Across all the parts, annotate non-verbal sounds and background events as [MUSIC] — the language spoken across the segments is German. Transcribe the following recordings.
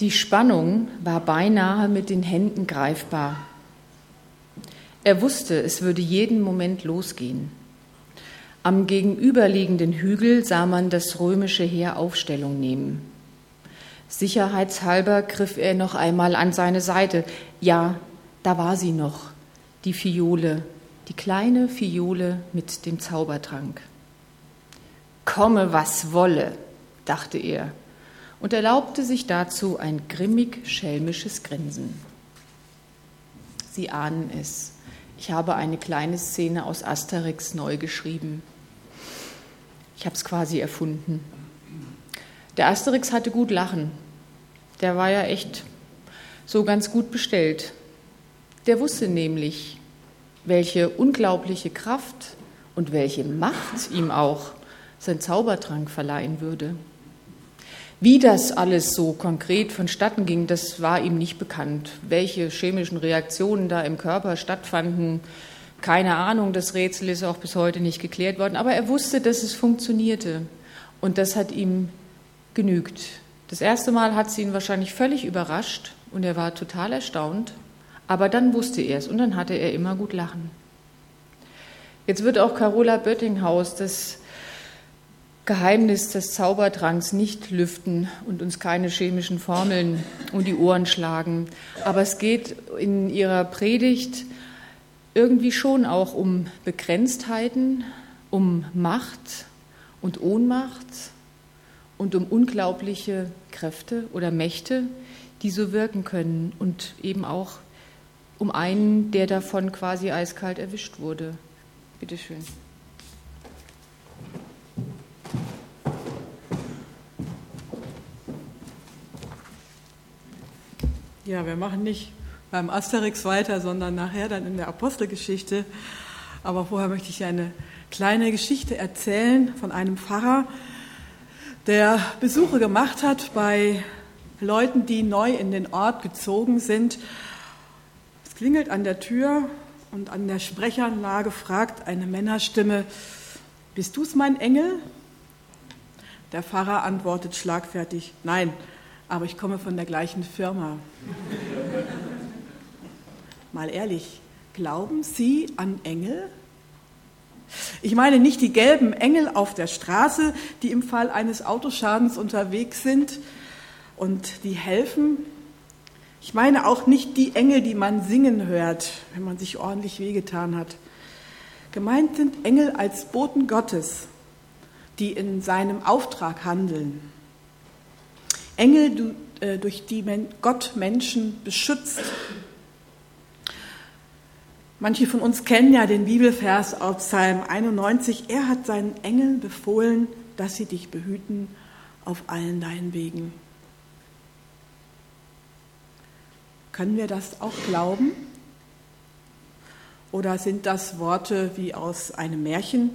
Die Spannung war beinahe mit den Händen greifbar. Er wusste, es würde jeden Moment losgehen. Am gegenüberliegenden Hügel sah man das römische Heer Aufstellung nehmen. Sicherheitshalber griff er noch einmal an seine Seite. Ja, da war sie noch, die Fiole, die kleine Fiole mit dem Zaubertrank. Komme, was wolle, dachte er und erlaubte sich dazu ein grimmig schelmisches Grinsen. Sie ahnen es. Ich habe eine kleine Szene aus Asterix neu geschrieben. Ich habe es quasi erfunden. Der Asterix hatte gut Lachen. Der war ja echt so ganz gut bestellt. Der wusste nämlich, welche unglaubliche Kraft und welche Macht ihm auch sein Zaubertrank verleihen würde. Wie das alles so konkret vonstatten ging, das war ihm nicht bekannt. Welche chemischen Reaktionen da im Körper stattfanden, keine Ahnung, das Rätsel ist auch bis heute nicht geklärt worden, aber er wusste, dass es funktionierte und das hat ihm genügt. Das erste Mal hat sie ihn wahrscheinlich völlig überrascht und er war total erstaunt, aber dann wusste er es und dann hatte er immer gut lachen. Jetzt wird auch Carola Böttinghaus das Geheimnis des Zaubertranks nicht lüften und uns keine chemischen Formeln um die Ohren schlagen. Aber es geht in ihrer Predigt irgendwie schon auch um Begrenztheiten, um Macht und Ohnmacht und um unglaubliche Kräfte oder Mächte, die so wirken können und eben auch um einen, der davon quasi eiskalt erwischt wurde. Bitte schön. Ja, wir machen nicht beim Asterix weiter, sondern nachher dann in der Apostelgeschichte. Aber vorher möchte ich eine kleine Geschichte erzählen von einem Pfarrer, der Besuche gemacht hat bei Leuten, die neu in den Ort gezogen sind. Es klingelt an der Tür und an der Sprechanlage fragt eine Männerstimme, bist du's mein Engel? Der Pfarrer antwortet schlagfertig, nein, aber ich komme von der gleichen Firma. Mal ehrlich, glauben Sie an Engel? Ich meine nicht die gelben Engel auf der Straße, die im Fall eines Autoschadens unterwegs sind und die helfen. Ich meine auch nicht die Engel, die man singen hört, wenn man sich ordentlich wehgetan hat. Gemeint sind Engel als Boten Gottes, die in seinem Auftrag handeln. Engel, äh, durch die Gott Menschen beschützt. Manche von uns kennen ja den Bibelvers aus Psalm 91. Er hat seinen Engeln befohlen, dass sie dich behüten auf allen deinen Wegen. Können wir das auch glauben? Oder sind das Worte wie aus einem Märchen,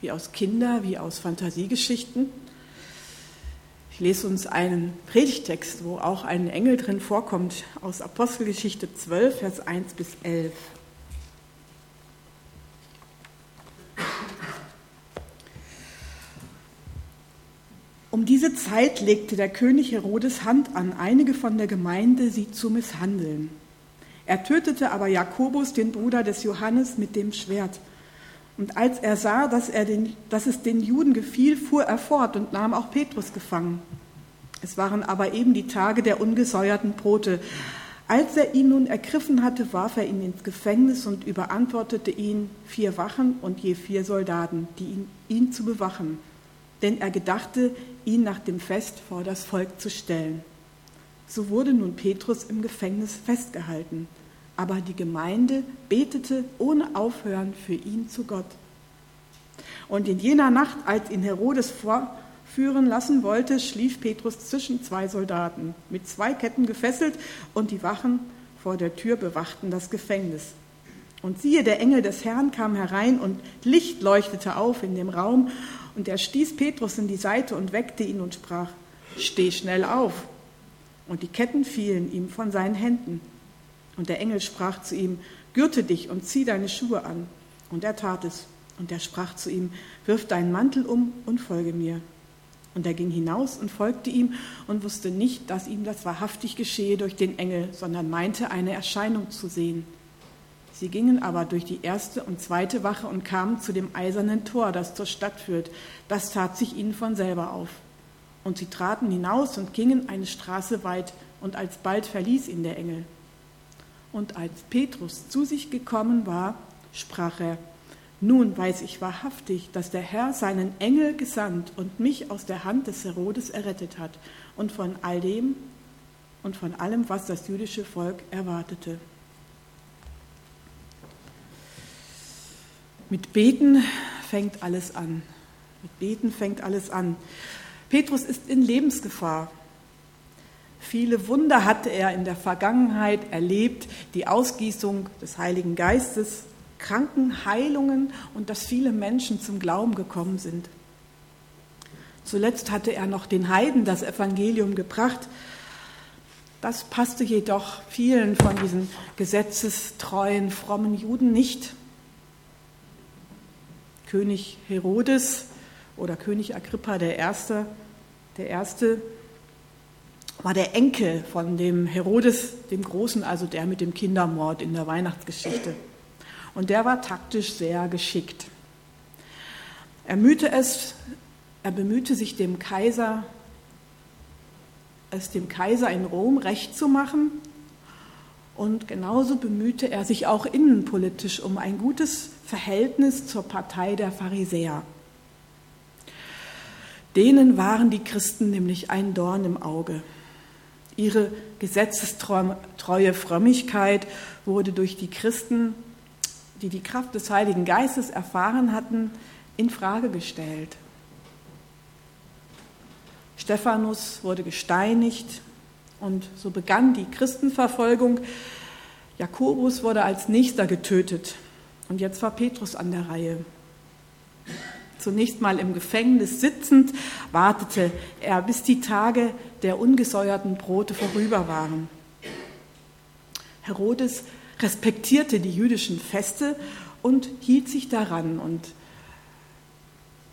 wie aus Kinder, wie aus Fantasiegeschichten? Ich lese uns einen Predigtext, wo auch ein Engel drin vorkommt, aus Apostelgeschichte 12, Vers 1 bis 11. Um diese Zeit legte der König Herodes Hand an einige von der Gemeinde, sie zu misshandeln. Er tötete aber Jakobus, den Bruder des Johannes, mit dem Schwert. Und als er sah, dass, er den, dass es den Juden gefiel, fuhr er fort und nahm auch Petrus gefangen. Es waren aber eben die Tage der ungesäuerten Brote. Als er ihn nun ergriffen hatte, warf er ihn ins Gefängnis und überantwortete ihn vier Wachen und je vier Soldaten, die ihn, ihn zu bewachen. Denn er gedachte, ihn nach dem Fest vor das Volk zu stellen. So wurde nun Petrus im Gefängnis festgehalten aber die Gemeinde betete ohne Aufhören für ihn zu Gott. Und in jener Nacht, als ihn Herodes vorführen lassen wollte, schlief Petrus zwischen zwei Soldaten, mit zwei Ketten gefesselt, und die Wachen vor der Tür bewachten das Gefängnis. Und siehe, der Engel des Herrn kam herein und Licht leuchtete auf in dem Raum, und er stieß Petrus in die Seite und weckte ihn und sprach, Steh schnell auf. Und die Ketten fielen ihm von seinen Händen. Und der Engel sprach zu ihm, Gürte dich und zieh deine Schuhe an. Und er tat es. Und er sprach zu ihm, Wirf deinen Mantel um und folge mir. Und er ging hinaus und folgte ihm und wusste nicht, dass ihm das wahrhaftig geschehe durch den Engel, sondern meinte, eine Erscheinung zu sehen. Sie gingen aber durch die erste und zweite Wache und kamen zu dem eisernen Tor, das zur Stadt führt. Das tat sich ihnen von selber auf. Und sie traten hinaus und gingen eine Straße weit, und alsbald verließ ihn der Engel. Und als Petrus zu sich gekommen war, sprach er, nun weiß ich wahrhaftig, dass der Herr seinen Engel gesandt und mich aus der Hand des Herodes errettet hat und von all dem und von allem, was das jüdische Volk erwartete. Mit Beten fängt alles an. Mit Beten fängt alles an. Petrus ist in Lebensgefahr. Viele Wunder hatte er in der Vergangenheit erlebt, die Ausgießung des Heiligen Geistes, Krankenheilungen und dass viele Menschen zum Glauben gekommen sind. Zuletzt hatte er noch den Heiden das Evangelium gebracht. Das passte jedoch vielen von diesen gesetzestreuen, frommen Juden nicht. König Herodes oder König Agrippa Erste, der Erste war der Enkel von dem Herodes, dem Großen, also der mit dem Kindermord in der Weihnachtsgeschichte. Und der war taktisch sehr geschickt. Er mühte es, er bemühte sich dem Kaiser, es dem Kaiser in Rom recht zu machen. Und genauso bemühte er sich auch innenpolitisch um ein gutes Verhältnis zur Partei der Pharisäer. Denen waren die Christen nämlich ein Dorn im Auge. Ihre gesetzestreue Frömmigkeit wurde durch die Christen, die die Kraft des Heiligen Geistes erfahren hatten, in Frage gestellt. Stephanus wurde gesteinigt und so begann die Christenverfolgung. Jakobus wurde als nächster getötet und jetzt war Petrus an der Reihe. Zunächst mal im Gefängnis sitzend, wartete er, bis die Tage der ungesäuerten Brote vorüber waren. Herodes respektierte die jüdischen Feste und hielt sich daran und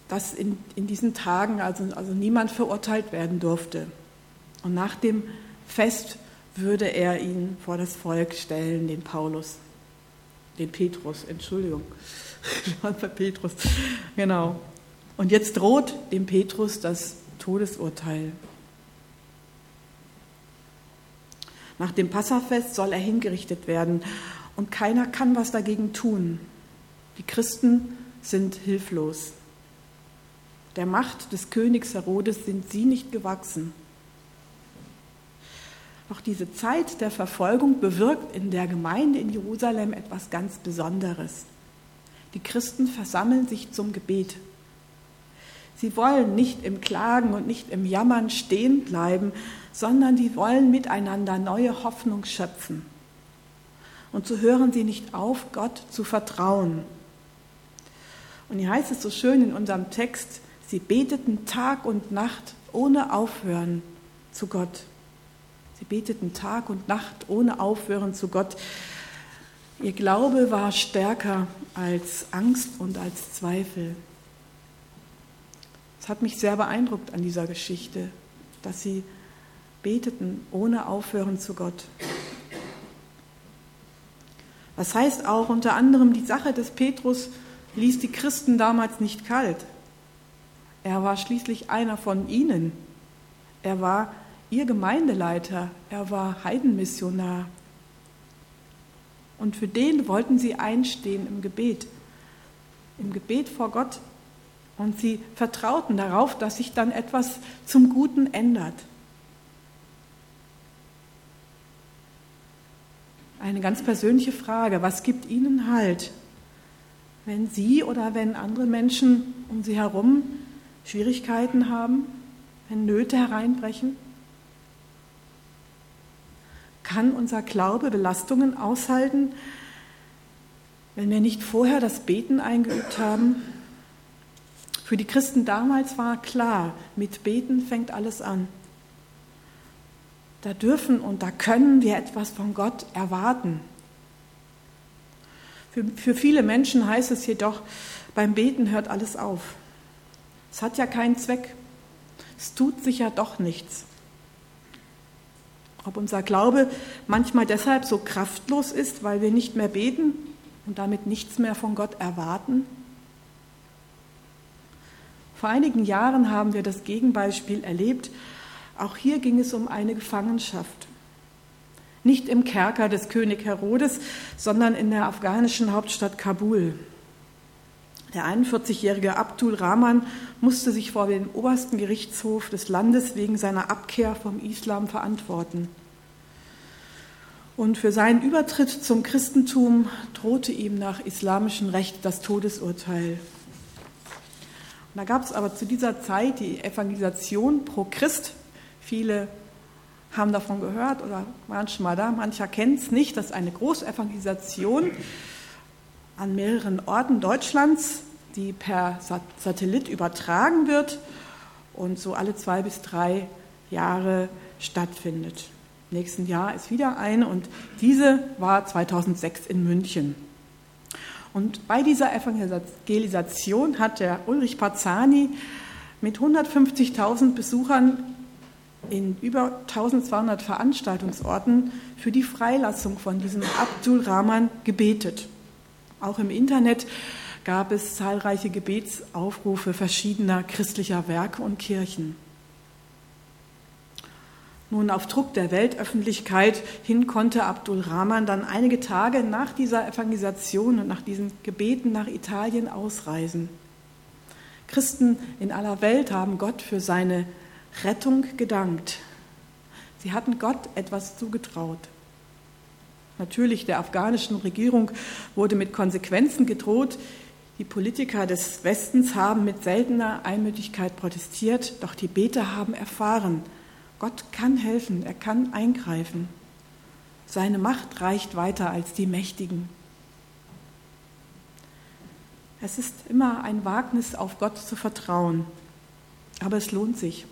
dass in, in diesen Tagen also, also niemand verurteilt werden durfte. Und nach dem Fest würde er ihn vor das Volk stellen, den Paulus den Petrus, Entschuldigung, bei Petrus, genau. Und jetzt droht dem Petrus das Todesurteil. Nach dem Passafest soll er hingerichtet werden und keiner kann was dagegen tun. Die Christen sind hilflos. Der Macht des Königs Herodes sind sie nicht gewachsen. Doch diese Zeit der Verfolgung bewirkt in der Gemeinde in Jerusalem etwas ganz Besonderes. Die Christen versammeln sich zum Gebet. Sie wollen nicht im Klagen und nicht im Jammern stehen bleiben, sondern die wollen miteinander neue Hoffnung schöpfen. Und so hören sie nicht auf, Gott zu vertrauen. Und hier heißt es so schön in unserem Text, sie beteten Tag und Nacht ohne Aufhören zu Gott. Sie beteten Tag und Nacht ohne Aufhören zu Gott. Ihr Glaube war stärker als Angst und als Zweifel. Es hat mich sehr beeindruckt an dieser Geschichte, dass sie beteten ohne Aufhören zu Gott. Das heißt auch unter anderem, die Sache des Petrus ließ die Christen damals nicht kalt. Er war schließlich einer von ihnen. Er war ihr Gemeindeleiter, er war Heidenmissionar. Und für den wollten sie einstehen im Gebet, im Gebet vor Gott. Und sie vertrauten darauf, dass sich dann etwas zum Guten ändert. Eine ganz persönliche Frage, was gibt Ihnen Halt, wenn Sie oder wenn andere Menschen um Sie herum Schwierigkeiten haben, wenn Nöte hereinbrechen? Kann unser Glaube Belastungen aushalten, wenn wir nicht vorher das Beten eingeübt haben? Für die Christen damals war klar, mit Beten fängt alles an. Da dürfen und da können wir etwas von Gott erwarten. Für, für viele Menschen heißt es jedoch, beim Beten hört alles auf. Es hat ja keinen Zweck. es tut sich ja doch nichts. Ob unser Glaube manchmal deshalb so kraftlos ist, weil wir nicht mehr beten und damit nichts mehr von Gott erwarten? Vor einigen Jahren haben wir das Gegenbeispiel erlebt. Auch hier ging es um eine Gefangenschaft. Nicht im Kerker des König Herodes, sondern in der afghanischen Hauptstadt Kabul. Der 41-jährige Abdul Rahman musste sich vor dem obersten Gerichtshof des Landes wegen seiner Abkehr vom Islam verantworten. Und für seinen Übertritt zum Christentum drohte ihm nach islamischem Recht das Todesurteil. Und da gab es aber zu dieser Zeit die Evangelisation pro Christ. Viele haben davon gehört oder waren schon mal da, mancher kennt es nicht. Das ist eine Großevangelisation an mehreren Orten Deutschlands, die per Satellit übertragen wird und so alle zwei bis drei Jahre stattfindet. Nächsten Jahr ist wieder eine und diese war 2006 in München. Und bei dieser Evangelisation hat der Ulrich Pazzani mit 150.000 Besuchern in über 1200 Veranstaltungsorten für die Freilassung von diesem Abdul Rahman gebetet. Auch im Internet gab es zahlreiche Gebetsaufrufe verschiedener christlicher Werke und Kirchen. Nun, auf Druck der Weltöffentlichkeit hin konnte Abdul Rahman dann einige Tage nach dieser Evangelisation und nach diesen Gebeten nach Italien ausreisen. Christen in aller Welt haben Gott für seine Rettung gedankt. Sie hatten Gott etwas zugetraut. Natürlich, der afghanischen Regierung wurde mit Konsequenzen gedroht. Die Politiker des Westens haben mit seltener Einmütigkeit protestiert, doch die Beter haben erfahren, Gott kann helfen, er kann eingreifen. Seine Macht reicht weiter als die Mächtigen. Es ist immer ein Wagnis, auf Gott zu vertrauen, aber es lohnt sich.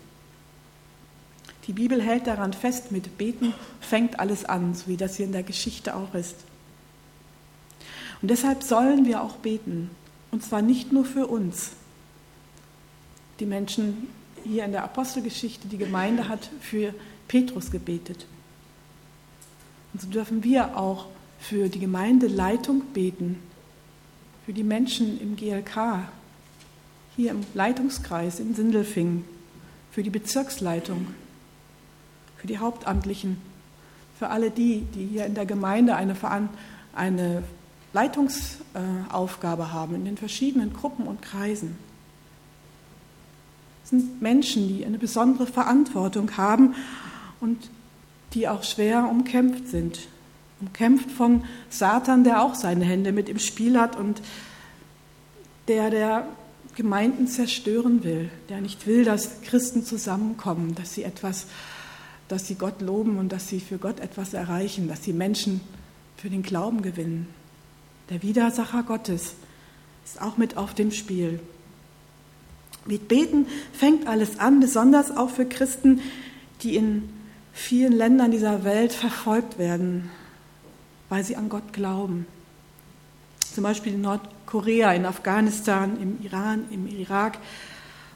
Die Bibel hält daran fest, mit Beten fängt alles an, so wie das hier in der Geschichte auch ist. Und deshalb sollen wir auch beten, und zwar nicht nur für uns. Die Menschen hier in der Apostelgeschichte, die Gemeinde hat für Petrus gebetet. Und so dürfen wir auch für die Gemeindeleitung beten, für die Menschen im GLK, hier im Leitungskreis in Sindelfingen, für die Bezirksleitung, für die Hauptamtlichen, für alle die, die hier in der Gemeinde eine, eine Leitungsaufgabe haben in den verschiedenen Gruppen und Kreisen sind Menschen, die eine besondere Verantwortung haben und die auch schwer umkämpft sind. Umkämpft von Satan, der auch seine Hände mit im Spiel hat und der der Gemeinden zerstören will, der nicht will, dass Christen zusammenkommen, dass sie etwas, dass sie Gott loben und dass sie für Gott etwas erreichen, dass sie Menschen für den Glauben gewinnen. Der Widersacher Gottes ist auch mit auf dem Spiel. Mit Beten fängt alles an, besonders auch für Christen, die in vielen Ländern dieser Welt verfolgt werden, weil sie an Gott glauben. Zum Beispiel in Nordkorea, in Afghanistan, im Iran, im Irak,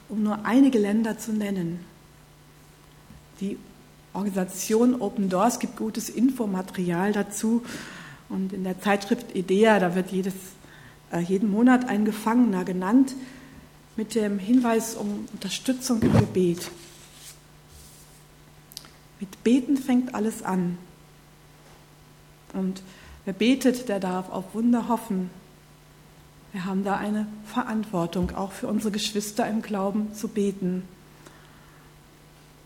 um nur einige Länder zu nennen. Die Organisation Open Doors gibt gutes Infomaterial dazu. Und in der Zeitschrift IDEA, da wird jedes, äh, jeden Monat ein Gefangener genannt, mit dem Hinweis um Unterstützung im Gebet. Mit Beten fängt alles an. Und wer betet, der darf auf Wunder hoffen. Wir haben da eine Verantwortung, auch für unsere Geschwister im Glauben zu beten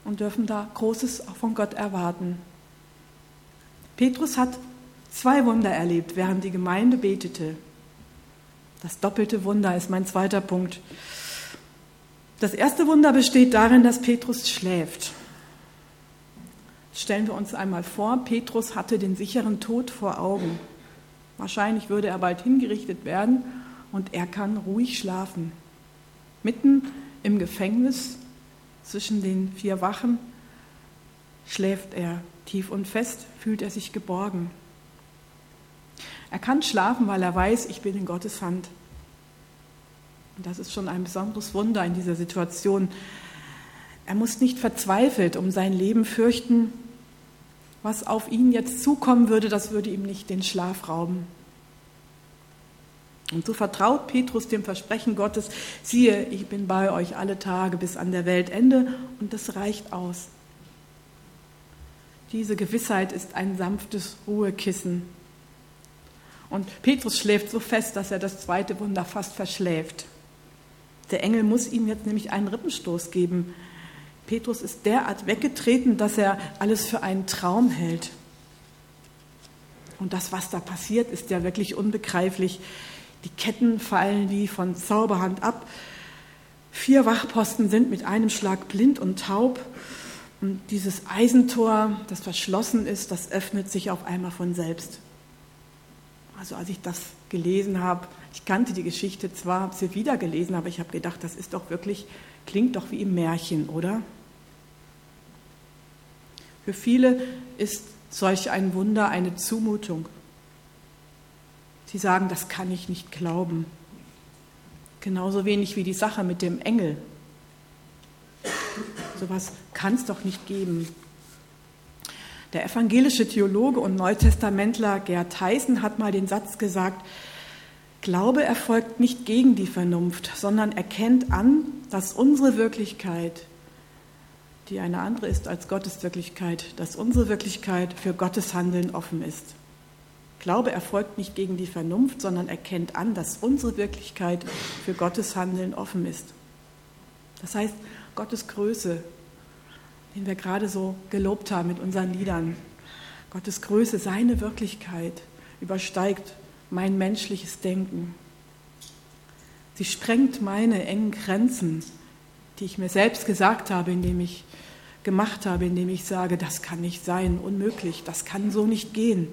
und dürfen da Großes auch von Gott erwarten. Petrus hat zwei Wunder erlebt, während die Gemeinde betete. Das doppelte Wunder ist mein zweiter Punkt. Das erste Wunder besteht darin, dass Petrus schläft. Stellen wir uns einmal vor, Petrus hatte den sicheren Tod vor Augen. Wahrscheinlich würde er bald hingerichtet werden und er kann ruhig schlafen. Mitten im Gefängnis zwischen den vier Wachen schläft er tief und fest, fühlt er sich geborgen. Er kann schlafen, weil er weiß, ich bin in Gottes Hand. Und das ist schon ein besonderes Wunder in dieser Situation. Er muss nicht verzweifelt um sein Leben fürchten. Was auf ihn jetzt zukommen würde, das würde ihm nicht den Schlaf rauben. Und so vertraut Petrus dem Versprechen Gottes, siehe, ich bin bei euch alle Tage bis an der Weltende und das reicht aus. Diese Gewissheit ist ein sanftes Ruhekissen. Und Petrus schläft so fest, dass er das zweite Wunder fast verschläft. Der Engel muss ihm jetzt nämlich einen Rippenstoß geben. Petrus ist derart weggetreten, dass er alles für einen Traum hält. Und das, was da passiert, ist ja wirklich unbegreiflich. Die Ketten fallen wie von Zauberhand ab. Vier Wachposten sind mit einem Schlag blind und taub. Und dieses Eisentor, das verschlossen ist, das öffnet sich auf einmal von selbst. Also als ich das gelesen habe, ich kannte die Geschichte zwar, habe sie wieder gelesen, aber ich habe gedacht, das ist doch wirklich, klingt doch wie im Märchen, oder? Für viele ist solch ein Wunder eine Zumutung. Sie sagen, das kann ich nicht glauben. Genauso wenig wie die Sache mit dem Engel. Sowas kann es doch nicht geben. Der evangelische Theologe und Neutestamentler Gerd Heißen hat mal den Satz gesagt, Glaube erfolgt nicht gegen die Vernunft, sondern erkennt an, dass unsere Wirklichkeit, die eine andere ist als Gottes Wirklichkeit, dass unsere Wirklichkeit für Gottes Handeln offen ist. Glaube erfolgt nicht gegen die Vernunft, sondern erkennt an, dass unsere Wirklichkeit für Gottes Handeln offen ist. Das heißt, Gottes Größe, den wir gerade so gelobt haben mit unseren Liedern, Gottes Größe, seine Wirklichkeit übersteigt mein menschliches Denken. Sie sprengt meine engen Grenzen, die ich mir selbst gesagt habe, indem ich gemacht habe, indem ich sage, das kann nicht sein, unmöglich, das kann so nicht gehen.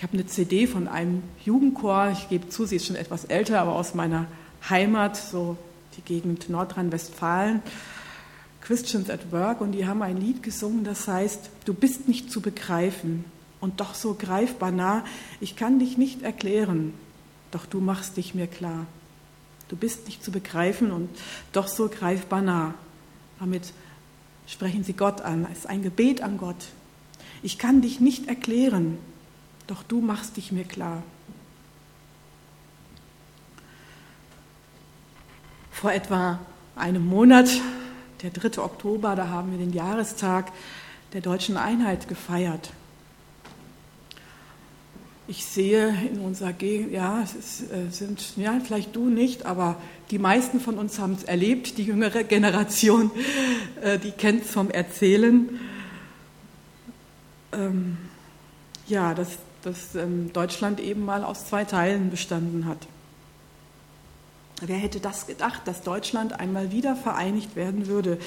Ich habe eine CD von einem Jugendchor, ich gebe zu, sie ist schon etwas älter, aber aus meiner Heimat, so die Gegend Nordrhein-Westfalen, Christians at Work, und die haben ein Lied gesungen, das heißt, du bist nicht zu begreifen und doch so greifbar nah, ich kann dich nicht erklären, doch du machst dich mir klar. Du bist nicht zu begreifen und doch so greifbar nah. Damit sprechen sie Gott an, es ist ein Gebet an Gott. Ich kann dich nicht erklären, doch du machst dich mir klar. Vor etwa einem Monat, der 3. Oktober, da haben wir den Jahrestag der deutschen Einheit gefeiert. Ich sehe in unserer Gegend, ja, es ist, äh, sind, ja, vielleicht du nicht, aber die meisten von uns haben es erlebt, die jüngere Generation, [LAUGHS] äh, die kennt es vom Erzählen. Ähm, ja, das dass ähm, Deutschland eben mal aus zwei Teilen bestanden hat. Wer hätte das gedacht, dass Deutschland einmal wieder vereinigt werden würde,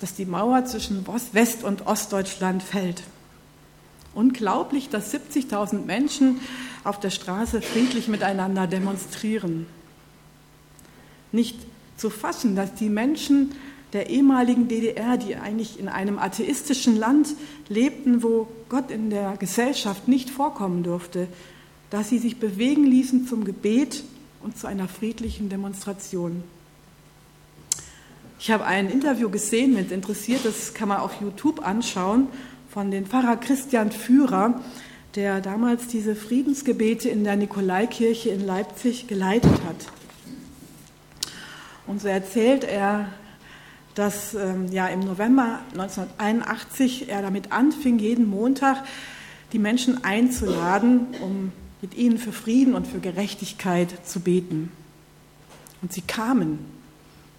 dass die Mauer zwischen West- und Ostdeutschland fällt? Unglaublich, dass 70.000 Menschen auf der Straße friedlich miteinander demonstrieren. Nicht zu fassen, dass die Menschen der ehemaligen DDR, die eigentlich in einem atheistischen Land lebten, wo Gott in der Gesellschaft nicht vorkommen durfte, dass sie sich bewegen ließen zum Gebet und zu einer friedlichen Demonstration. Ich habe ein Interview gesehen, wenn es interessiert, das kann man auf YouTube anschauen, von dem Pfarrer Christian Führer, der damals diese Friedensgebete in der Nikolaikirche in Leipzig geleitet hat. Und so erzählt er dass ähm, ja im November 1981 er damit anfing, jeden Montag die Menschen einzuladen, um mit ihnen für Frieden und für Gerechtigkeit zu beten. Und sie kamen,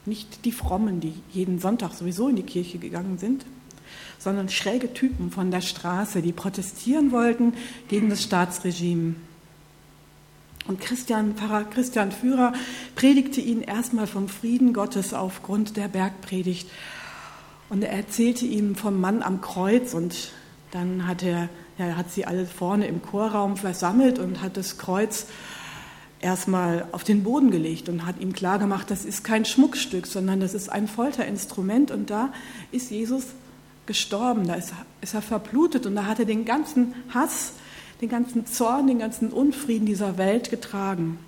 nicht die Frommen, die jeden Sonntag sowieso in die Kirche gegangen sind, sondern schräge Typen von der Straße, die protestieren wollten gegen das Staatsregime. Und Christian, Pfarrer Christian Führer predigte ihnen erstmal vom Frieden Gottes aufgrund der Bergpredigt. Und er erzählte ihnen vom Mann am Kreuz und dann hat er, ja, hat sie alle vorne im Chorraum versammelt und hat das Kreuz erstmal auf den Boden gelegt und hat ihm klargemacht, das ist kein Schmuckstück, sondern das ist ein Folterinstrument und da ist Jesus gestorben, da ist, ist er verblutet und da hat er den ganzen Hass den ganzen Zorn, den ganzen Unfrieden dieser Welt getragen.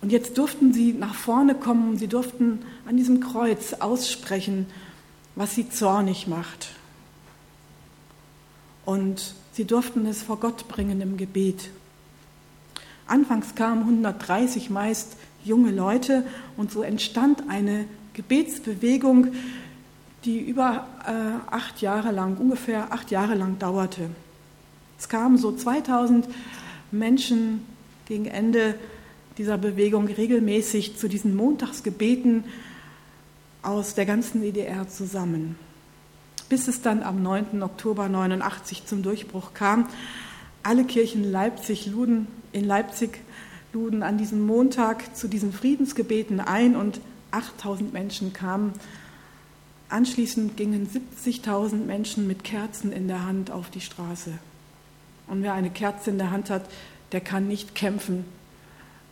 Und jetzt durften sie nach vorne kommen, sie durften an diesem Kreuz aussprechen, was sie zornig macht. Und sie durften es vor Gott bringen im Gebet. Anfangs kamen 130 meist junge Leute und so entstand eine Gebetsbewegung, die über äh, acht Jahre lang, ungefähr acht Jahre lang dauerte. Es kamen so 2000 Menschen gegen Ende dieser Bewegung regelmäßig zu diesen Montagsgebeten aus der ganzen DDR zusammen. Bis es dann am 9. Oktober 89 zum Durchbruch kam. Alle Kirchen Leipzig luden, in Leipzig luden an diesem Montag zu diesen Friedensgebeten ein und 8000 Menschen kamen. Anschließend gingen 70.000 Menschen mit Kerzen in der Hand auf die Straße. Und wer eine Kerze in der Hand hat, der kann nicht kämpfen,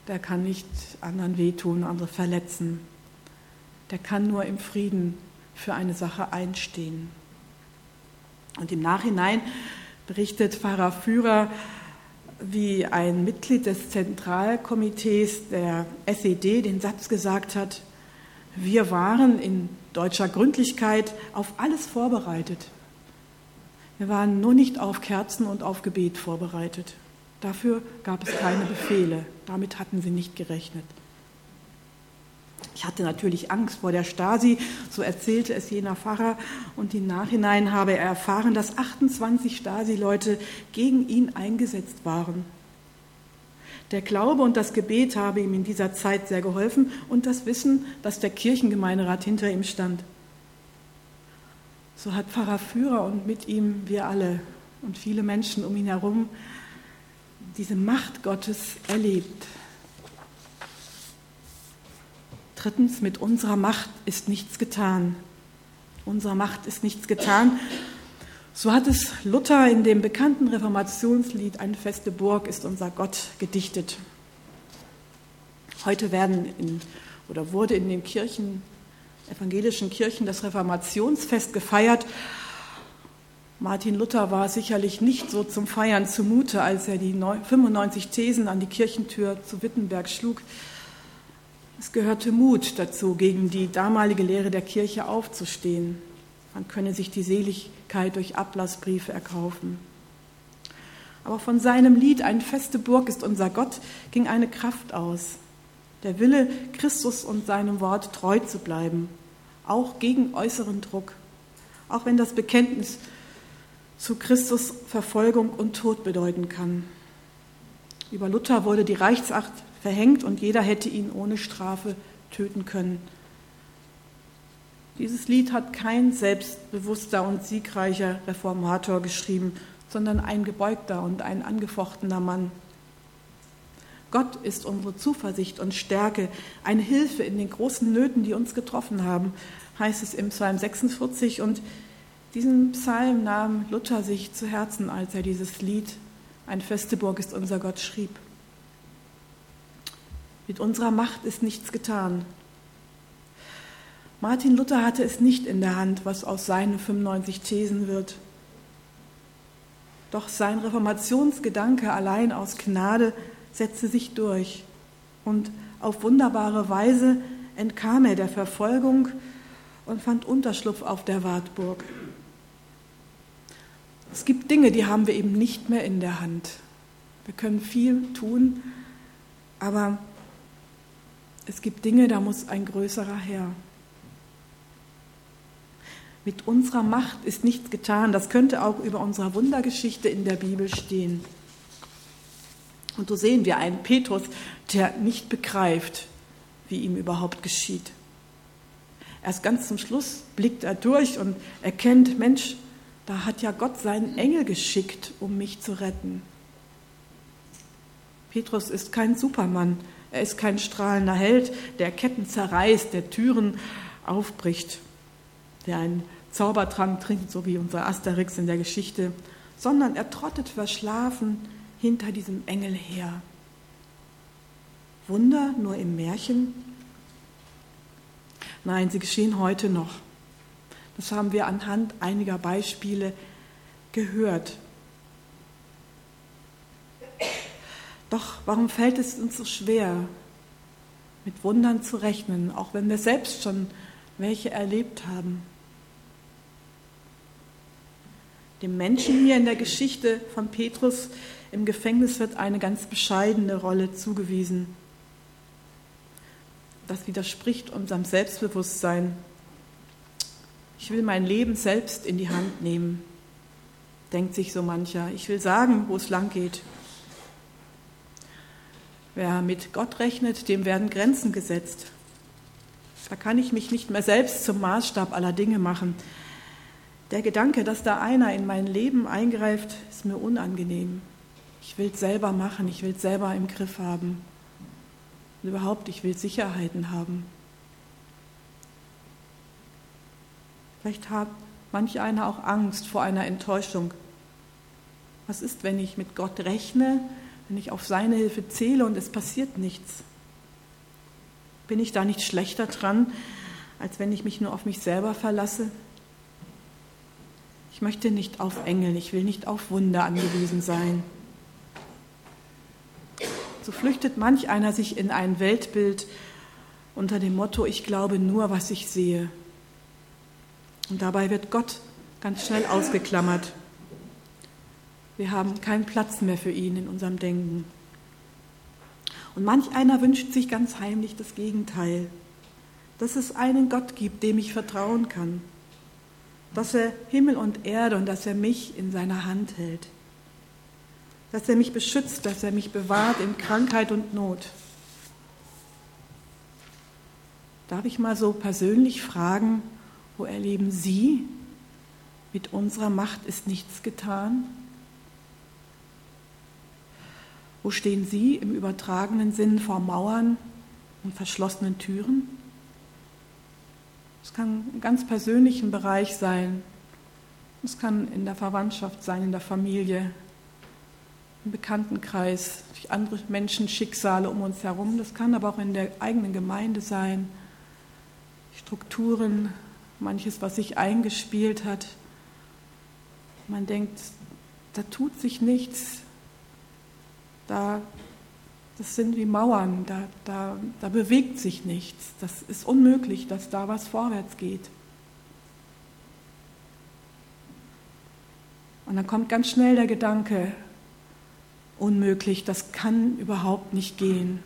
der kann nicht anderen wehtun, andere verletzen. Der kann nur im Frieden für eine Sache einstehen. Und im Nachhinein berichtet Pfarrer Führer, wie ein Mitglied des Zentralkomitees der SED den Satz gesagt hat, wir waren in deutscher Gründlichkeit auf alles vorbereitet. Wir waren nur nicht auf Kerzen und auf Gebet vorbereitet. Dafür gab es keine Befehle. Damit hatten sie nicht gerechnet. Ich hatte natürlich Angst vor der Stasi, so erzählte es jener Pfarrer, und im Nachhinein habe er erfahren, dass 28 Stasi-Leute gegen ihn eingesetzt waren. Der Glaube und das Gebet habe ihm in dieser Zeit sehr geholfen und das Wissen, dass der Kirchengemeinderat hinter ihm stand. So hat Pfarrer Führer und mit ihm wir alle und viele Menschen um ihn herum diese Macht Gottes erlebt. Drittens, mit unserer Macht ist nichts getan. Unserer Macht ist nichts getan. So hat es Luther in dem bekannten Reformationslied Eine feste Burg ist unser Gott gedichtet. Heute werden in, oder wurde in den Kirchen, evangelischen Kirchen das Reformationsfest gefeiert Martin Luther war sicherlich nicht so zum Feiern zumute, als er die 95 Thesen an die Kirchentür zu Wittenberg schlug. Es gehörte Mut dazu, gegen die damalige Lehre der Kirche aufzustehen. Man könne sich die Seligkeit durch Ablassbriefe erkaufen. Aber von seinem Lied Eine feste Burg ist unser Gott ging eine Kraft aus. Der Wille, Christus und seinem Wort treu zu bleiben, auch gegen äußeren Druck. Auch wenn das Bekenntnis zu Christus Verfolgung und Tod bedeuten kann. Über Luther wurde die Reichsacht verhängt und jeder hätte ihn ohne Strafe töten können. Dieses Lied hat kein selbstbewusster und siegreicher Reformator geschrieben, sondern ein gebeugter und ein angefochtener Mann. Gott ist unsere Zuversicht und Stärke, eine Hilfe in den großen Nöten, die uns getroffen haben, heißt es im Psalm 46. Und diesen Psalm nahm Luther sich zu Herzen, als er dieses Lied Ein feste Burg ist unser Gott schrieb. Mit unserer Macht ist nichts getan. Martin Luther hatte es nicht in der Hand, was aus seinen 95 Thesen wird. Doch sein Reformationsgedanke allein aus Gnade setzte sich durch und auf wunderbare Weise entkam er der Verfolgung und fand Unterschlupf auf der Wartburg. Es gibt Dinge, die haben wir eben nicht mehr in der Hand. Wir können viel tun, aber es gibt Dinge, da muss ein größerer her. Mit unserer Macht ist nichts getan. Das könnte auch über unserer Wundergeschichte in der Bibel stehen. Und so sehen wir einen Petrus, der nicht begreift, wie ihm überhaupt geschieht. Erst ganz zum Schluss blickt er durch und erkennt, Mensch, da hat ja Gott seinen Engel geschickt, um mich zu retten. Petrus ist kein Supermann, er ist kein strahlender Held, der Ketten zerreißt, der Türen aufbricht, der einen Zaubertrank trinkt, so wie unser Asterix in der Geschichte, sondern er trottet verschlafen hinter diesem Engel her. Wunder nur im Märchen? Nein, sie geschehen heute noch. Das haben wir anhand einiger Beispiele gehört. Doch warum fällt es uns so schwer, mit Wundern zu rechnen, auch wenn wir selbst schon welche erlebt haben. Dem Menschen hier in der Geschichte von Petrus im Gefängnis wird eine ganz bescheidene Rolle zugewiesen. Das widerspricht unserem Selbstbewusstsein. Ich will mein Leben selbst in die Hand nehmen, denkt sich so mancher. Ich will sagen, wo es lang geht. Wer mit Gott rechnet, dem werden Grenzen gesetzt. Da kann ich mich nicht mehr selbst zum Maßstab aller Dinge machen. Der Gedanke, dass da einer in mein Leben eingreift, ist mir unangenehm. Ich will es selber machen, ich will es selber im Griff haben. Und überhaupt, ich will Sicherheiten haben. Vielleicht hat manch einer auch Angst vor einer Enttäuschung. Was ist, wenn ich mit Gott rechne, wenn ich auf seine Hilfe zähle und es passiert nichts? Bin ich da nicht schlechter dran, als wenn ich mich nur auf mich selber verlasse? Ich möchte nicht auf Engel, ich will nicht auf Wunder angewiesen sein. So flüchtet manch einer sich in ein Weltbild unter dem Motto, ich glaube nur, was ich sehe. Und dabei wird Gott ganz schnell ausgeklammert. Wir haben keinen Platz mehr für ihn in unserem Denken. Und manch einer wünscht sich ganz heimlich das Gegenteil, dass es einen Gott gibt, dem ich vertrauen kann dass er Himmel und Erde und dass er mich in seiner Hand hält, dass er mich beschützt, dass er mich bewahrt in Krankheit und Not. Darf ich mal so persönlich fragen, wo erleben Sie, mit unserer Macht ist nichts getan? Wo stehen Sie im übertragenen Sinn vor Mauern und verschlossenen Türen? Es kann im ganz persönlichen Bereich sein. Es kann in der Verwandtschaft sein, in der Familie, im Bekanntenkreis, durch andere Menschen, Schicksale um uns herum. Das kann aber auch in der eigenen Gemeinde sein. Strukturen, manches, was sich eingespielt hat. Man denkt, da tut sich nichts. Da das sind wie Mauern, da, da, da bewegt sich nichts. Das ist unmöglich, dass da was vorwärts geht. Und dann kommt ganz schnell der Gedanke, unmöglich, das kann überhaupt nicht gehen.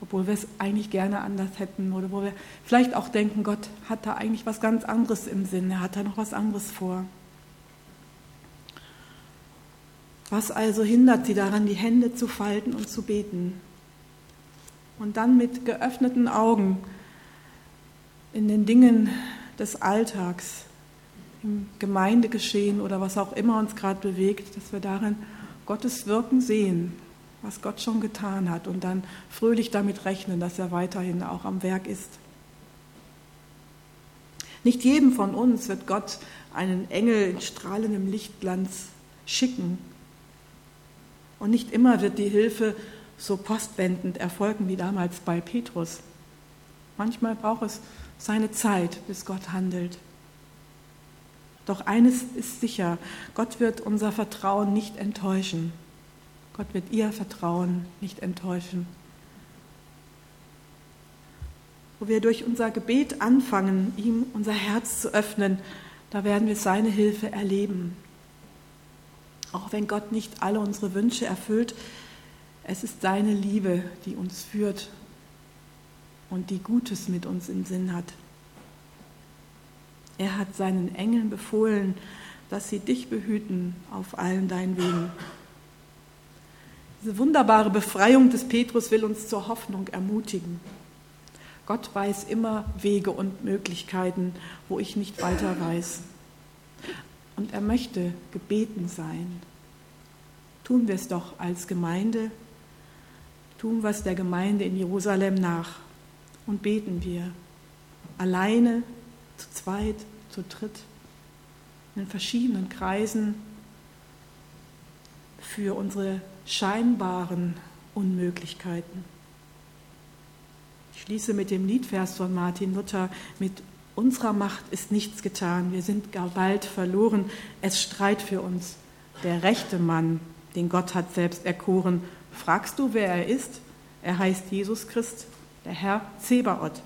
Obwohl wir es eigentlich gerne anders hätten oder wo wir vielleicht auch denken, Gott hat da eigentlich was ganz anderes im Sinn, er hat da noch was anderes vor. Was also hindert sie daran, die Hände zu falten und zu beten? Und dann mit geöffneten Augen in den Dingen des Alltags, im Gemeindegeschehen oder was auch immer uns gerade bewegt, dass wir darin Gottes Wirken sehen, was Gott schon getan hat und dann fröhlich damit rechnen, dass er weiterhin auch am Werk ist. Nicht jedem von uns wird Gott einen Engel in strahlendem Lichtglanz schicken, und nicht immer wird die Hilfe so postwendend erfolgen wie damals bei Petrus. Manchmal braucht es seine Zeit, bis Gott handelt. Doch eines ist sicher, Gott wird unser Vertrauen nicht enttäuschen. Gott wird ihr Vertrauen nicht enttäuschen. Wo wir durch unser Gebet anfangen, ihm unser Herz zu öffnen, da werden wir seine Hilfe erleben. Auch wenn Gott nicht alle unsere Wünsche erfüllt, es ist seine Liebe, die uns führt und die Gutes mit uns im Sinn hat. Er hat seinen Engeln befohlen, dass sie dich behüten auf allen deinen Wegen. Diese wunderbare Befreiung des Petrus will uns zur Hoffnung ermutigen. Gott weiß immer Wege und Möglichkeiten, wo ich nicht weiter weiß und er möchte gebeten sein. Tun wir es doch als Gemeinde, tun es der Gemeinde in Jerusalem nach und beten wir alleine, zu zweit, zu dritt, in verschiedenen Kreisen für unsere scheinbaren Unmöglichkeiten. Ich schließe mit dem Liedvers von Martin Luther mit Unserer Macht ist nichts getan, wir sind gar bald verloren, es streit für uns. Der rechte Mann, den Gott hat selbst erkoren, fragst du, wer er ist? Er heißt Jesus Christ, der Herr Zebaoth,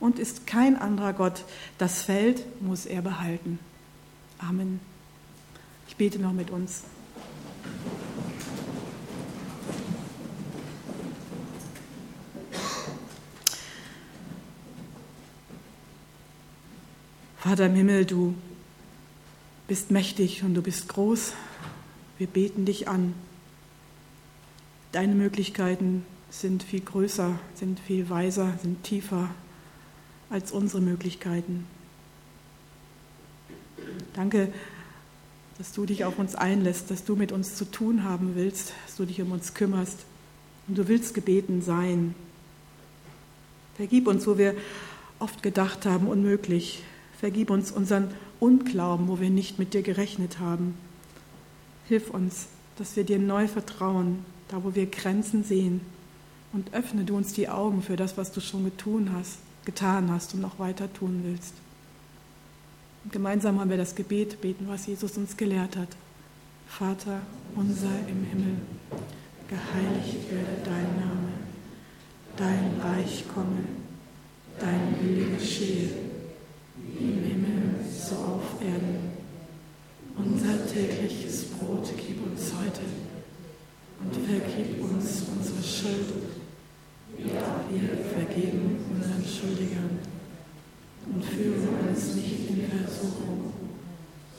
und ist kein anderer Gott. Das Feld muss er behalten. Amen. Ich bete noch mit uns. Vater im Himmel, du bist mächtig und du bist groß. Wir beten dich an. Deine Möglichkeiten sind viel größer, sind viel weiser, sind tiefer als unsere Möglichkeiten. Danke, dass du dich auf uns einlässt, dass du mit uns zu tun haben willst, dass du dich um uns kümmerst und du willst gebeten sein. Vergib uns, wo wir oft gedacht haben, unmöglich. Vergib uns unseren Unglauben, wo wir nicht mit dir gerechnet haben. Hilf uns, dass wir dir neu vertrauen, da wo wir Grenzen sehen. Und öffne du uns die Augen für das, was du schon getun hast, getan hast und noch weiter tun willst. Und gemeinsam haben wir das Gebet beten, was Jesus uns gelehrt hat. Vater unser im Himmel, geheiligt werde dein Name, dein Reich komme, dein Wille geschehe im Himmel so auf Erden. Unser tägliches Brot gib uns heute und vergib uns unsere Schuld, wir vergeben unseren Schuldigern. Und führe uns nicht in Versuchung,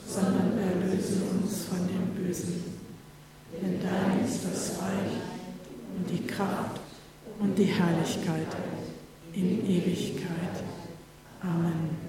sondern erlöse uns von dem Bösen. Denn dein ist das Reich und die Kraft und die Herrlichkeit in Ewigkeit. Amen.